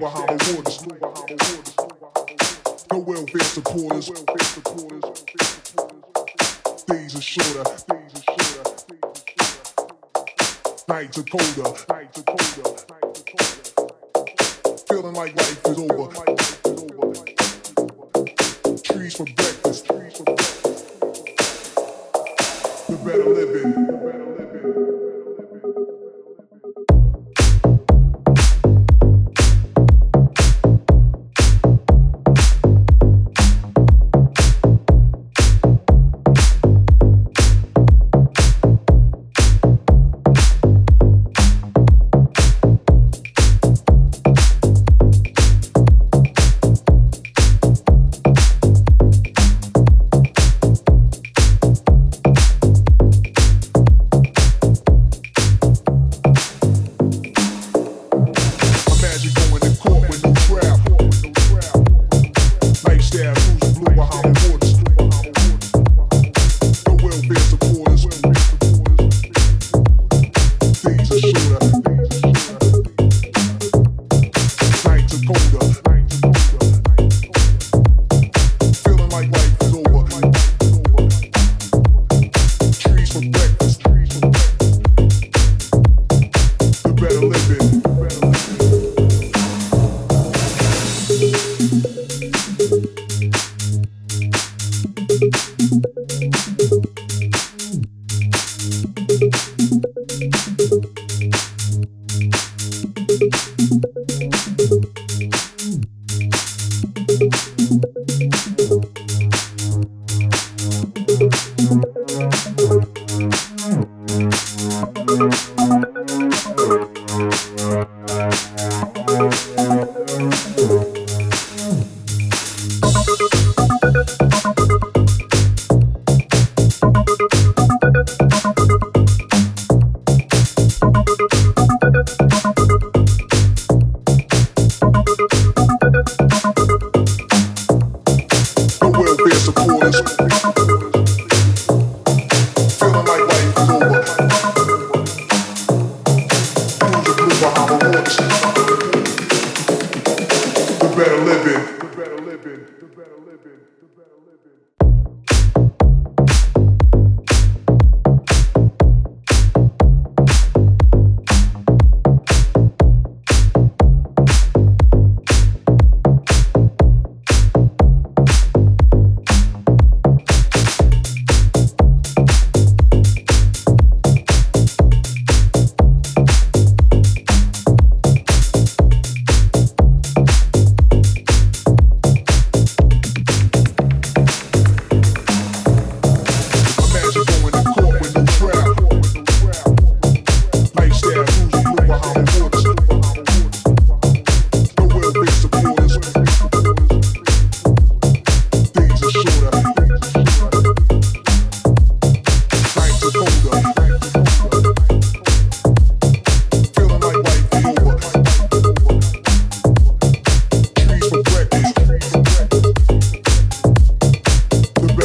know how No welfare supporters. Days are shorter. Nights are colder. Nights are colder.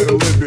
better living.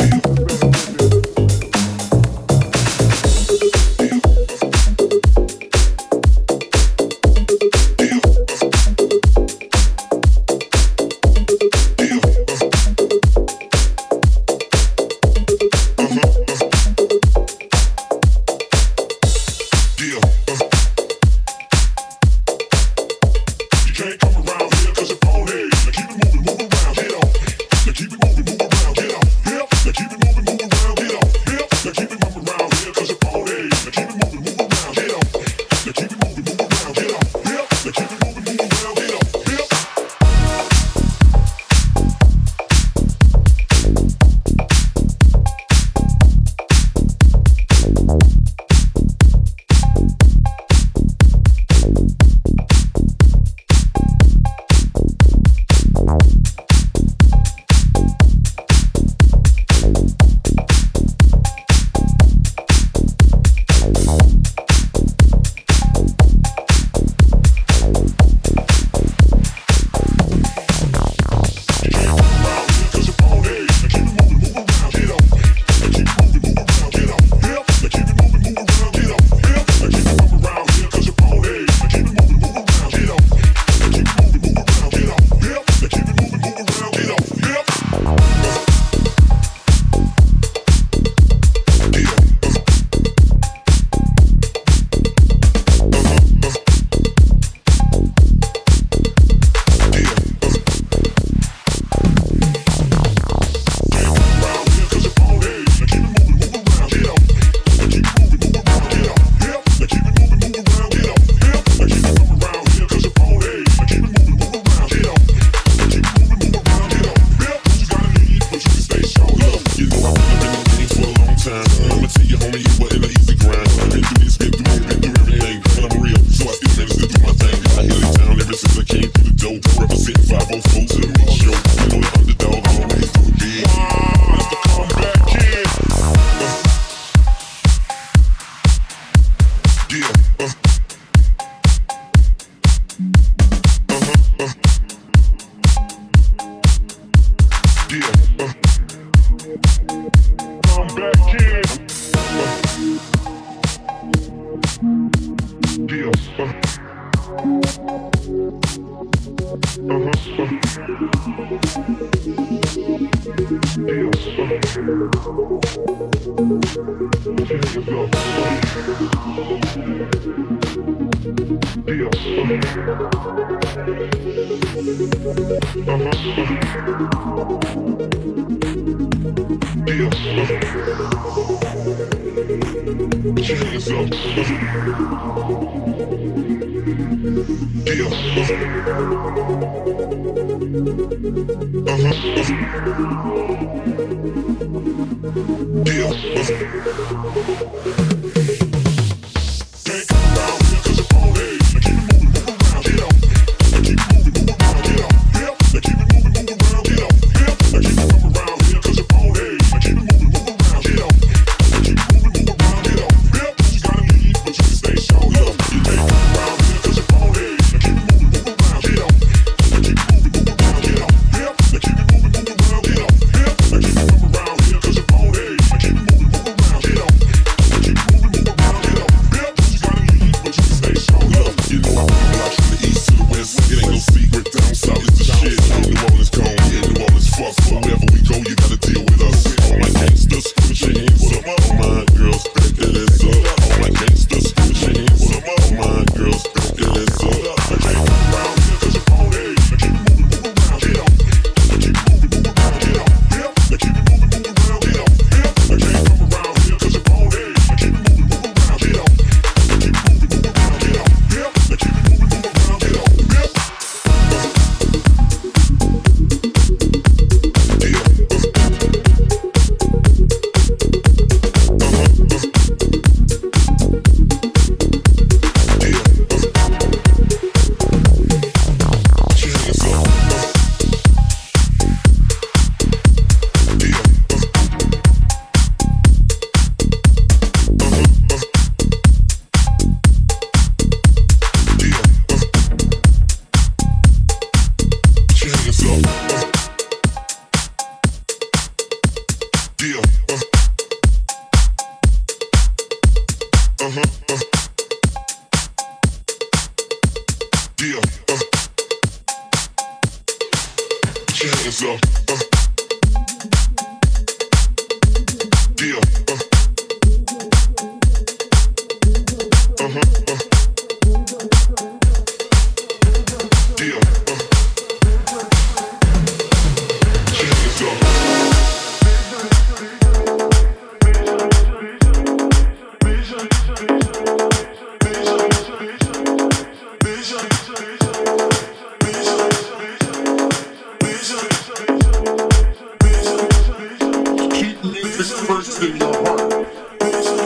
first in your heart.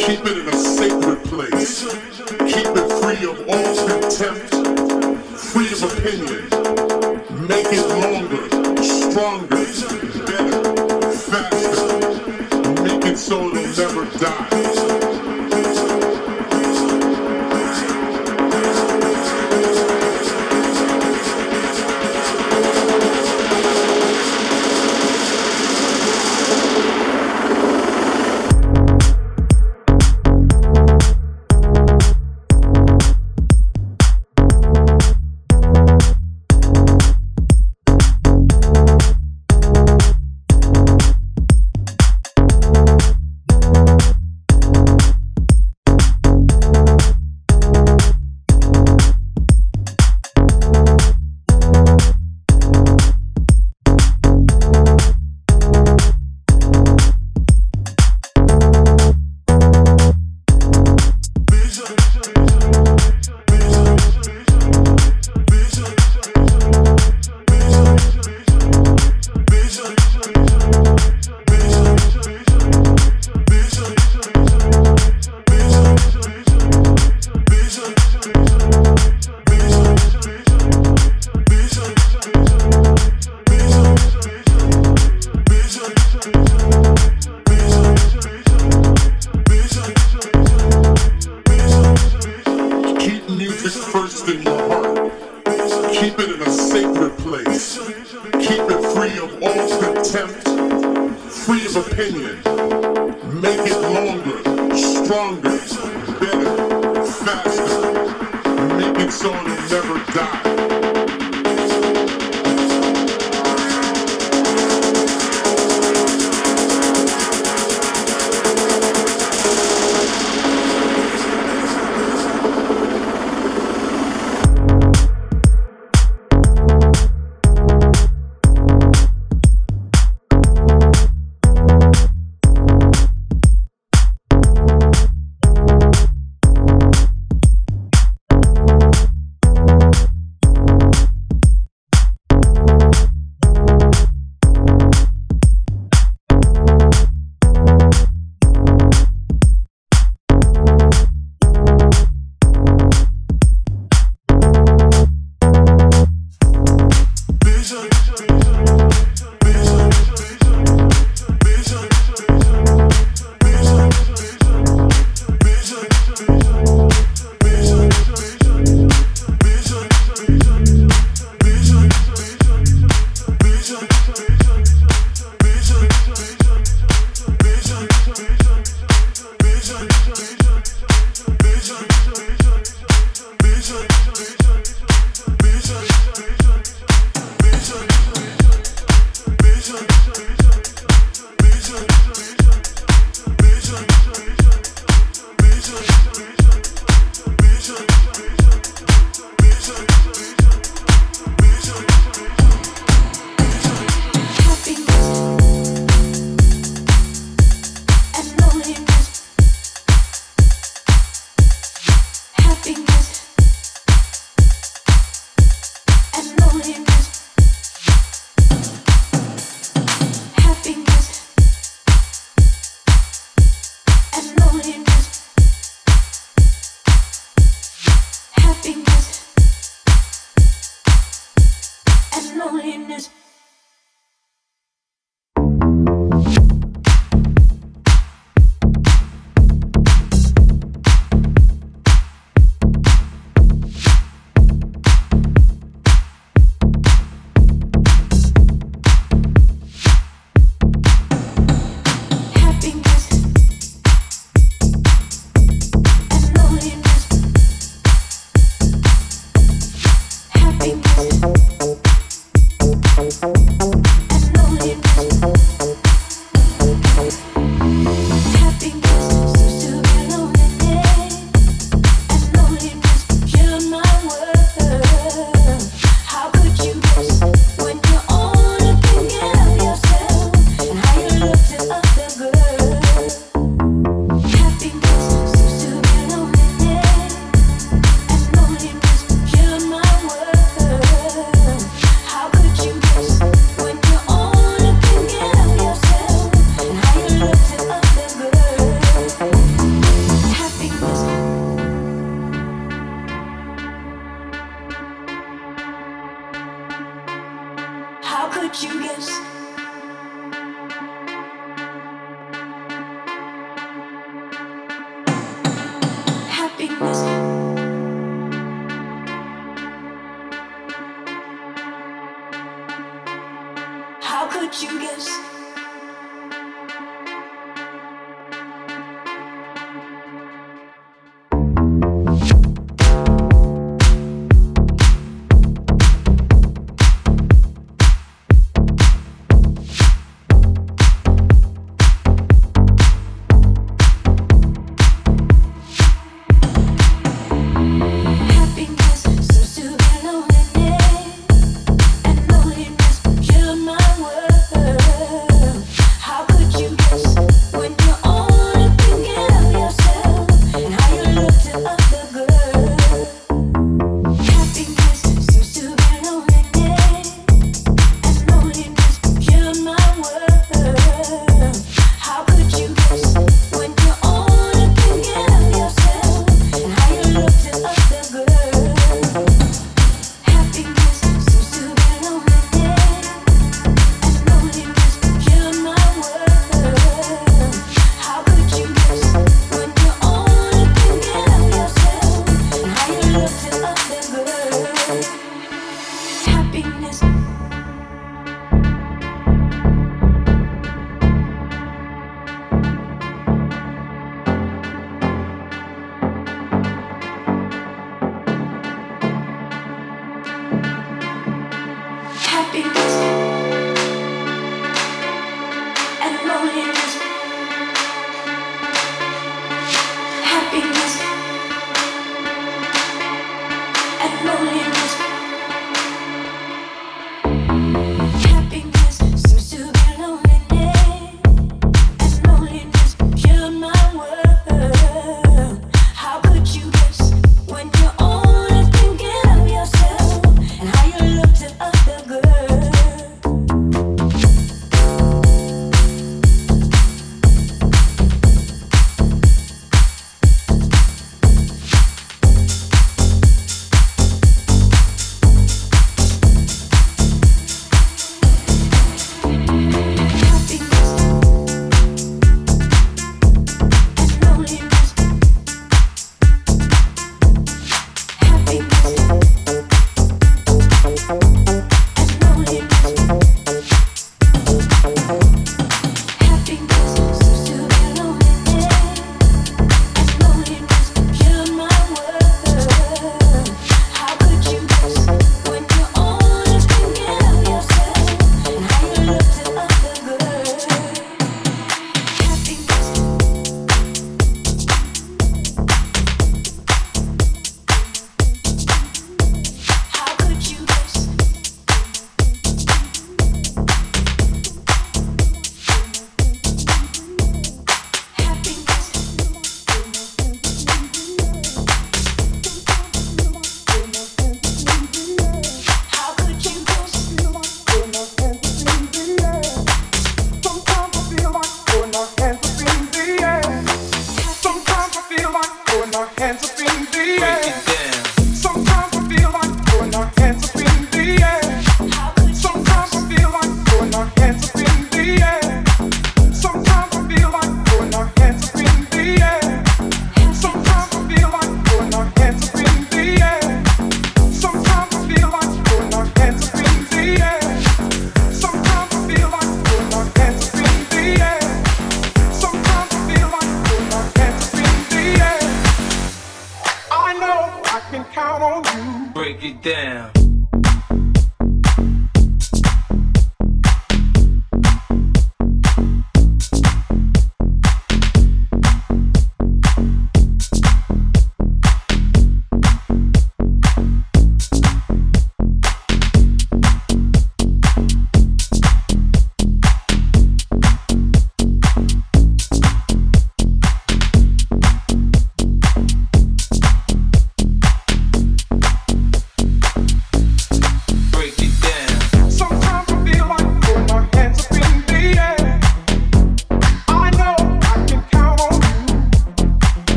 Keep it in a sacred place. Keep it free of all contempt, free of opinion. Make it longer, stronger, better, faster. Make it so it'll never die. soul and never die.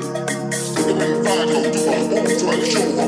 Stick away, find hope to our own thrice, show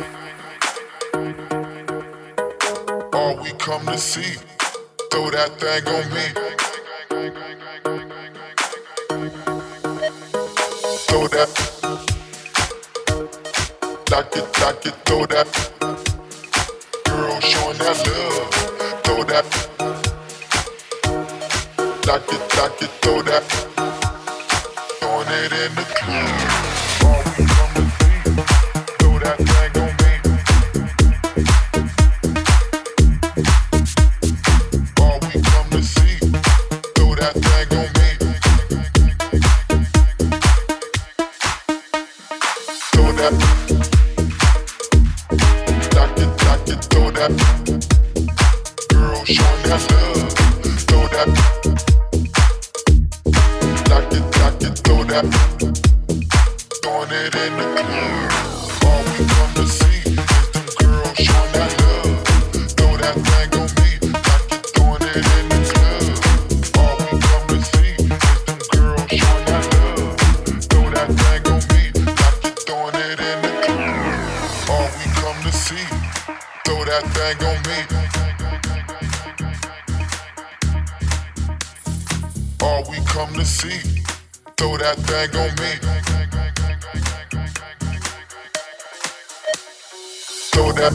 all we come to see. Throw that thing on me. Throw that. Like it, like it, throw that. Girl, showing that love. Throw that. Like it, like it, throw that. Throwing it in the club. Dragged on me. Throw that.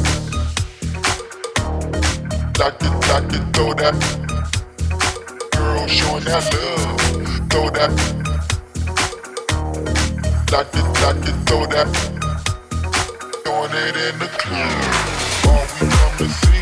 lock it, lock it, throw that. Girl, showing that love. Throw that. lock it, lock it, throw that. Throwing it in the club. All we come to see.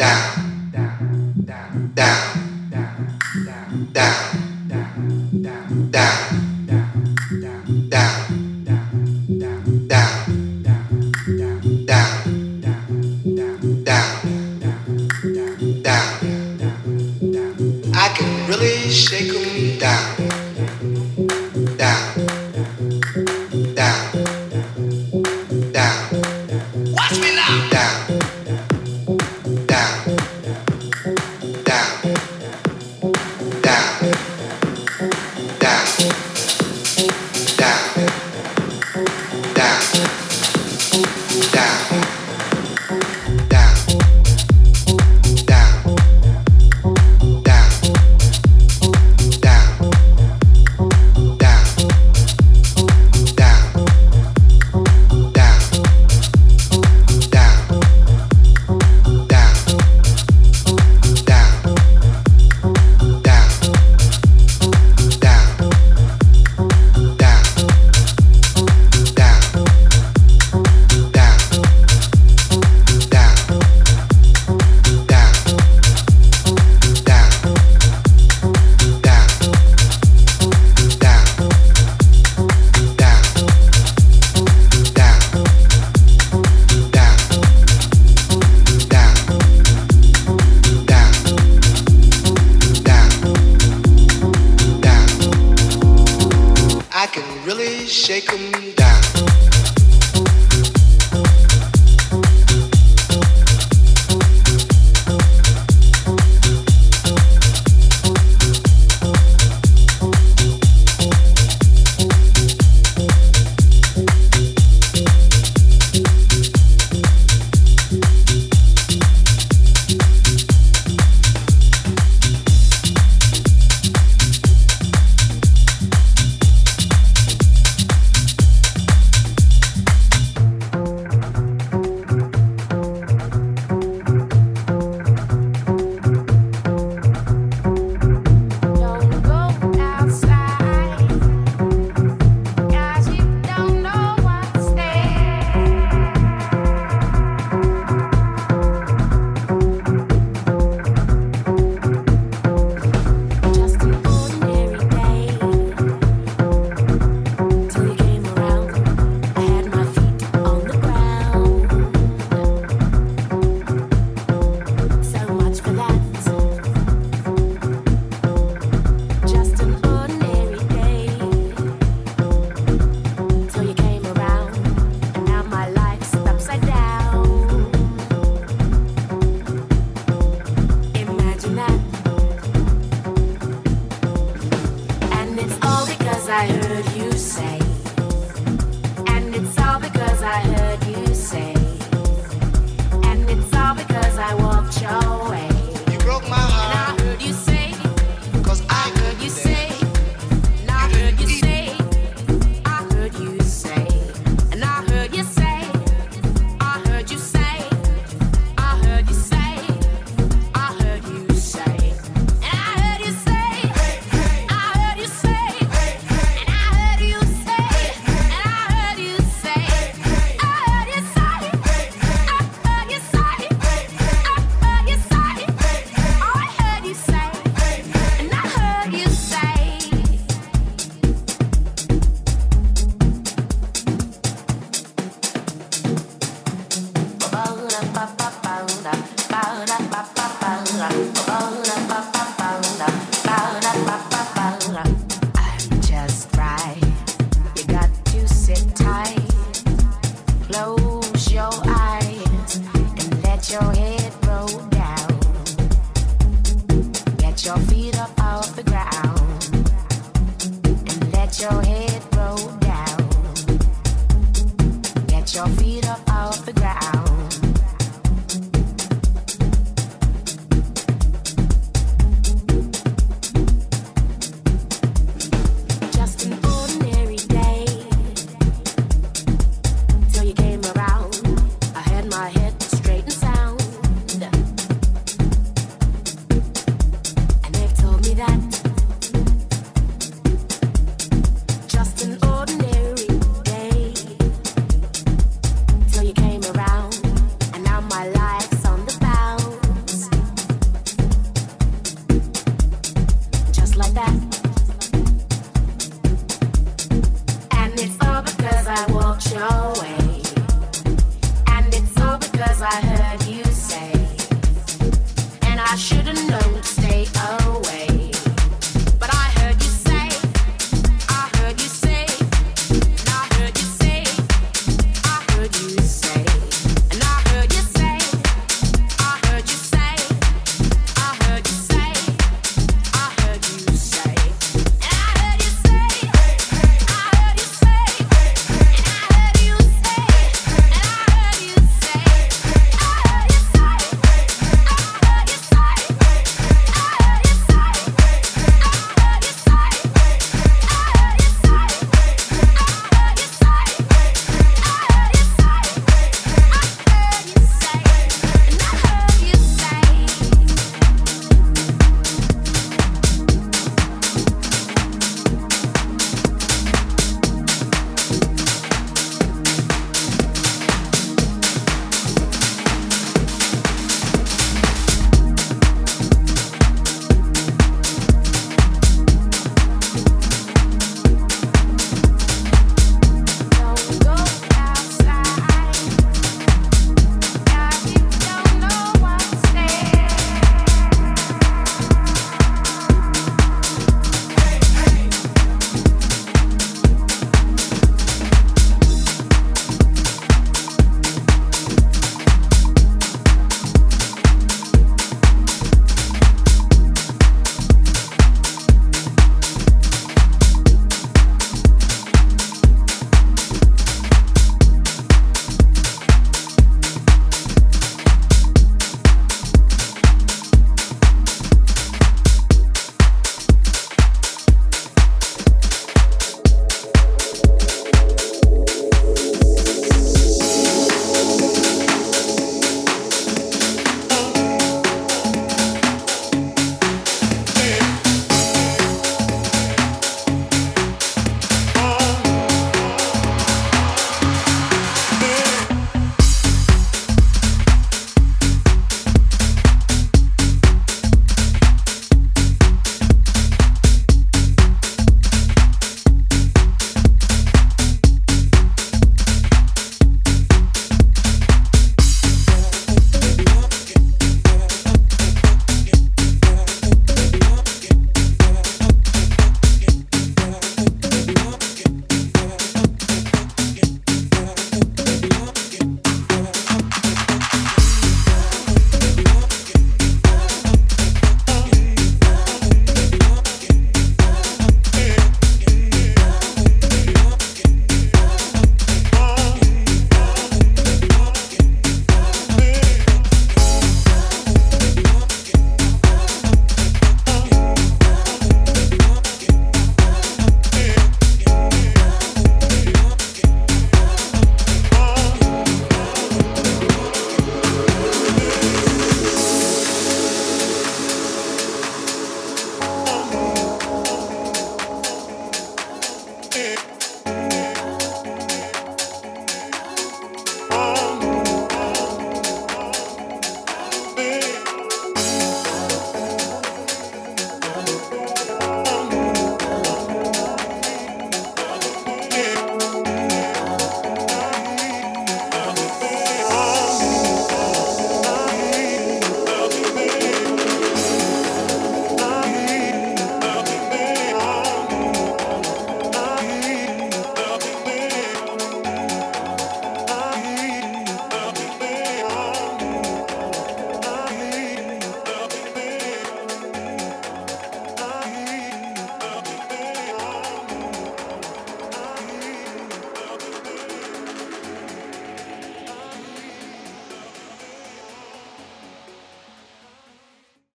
down.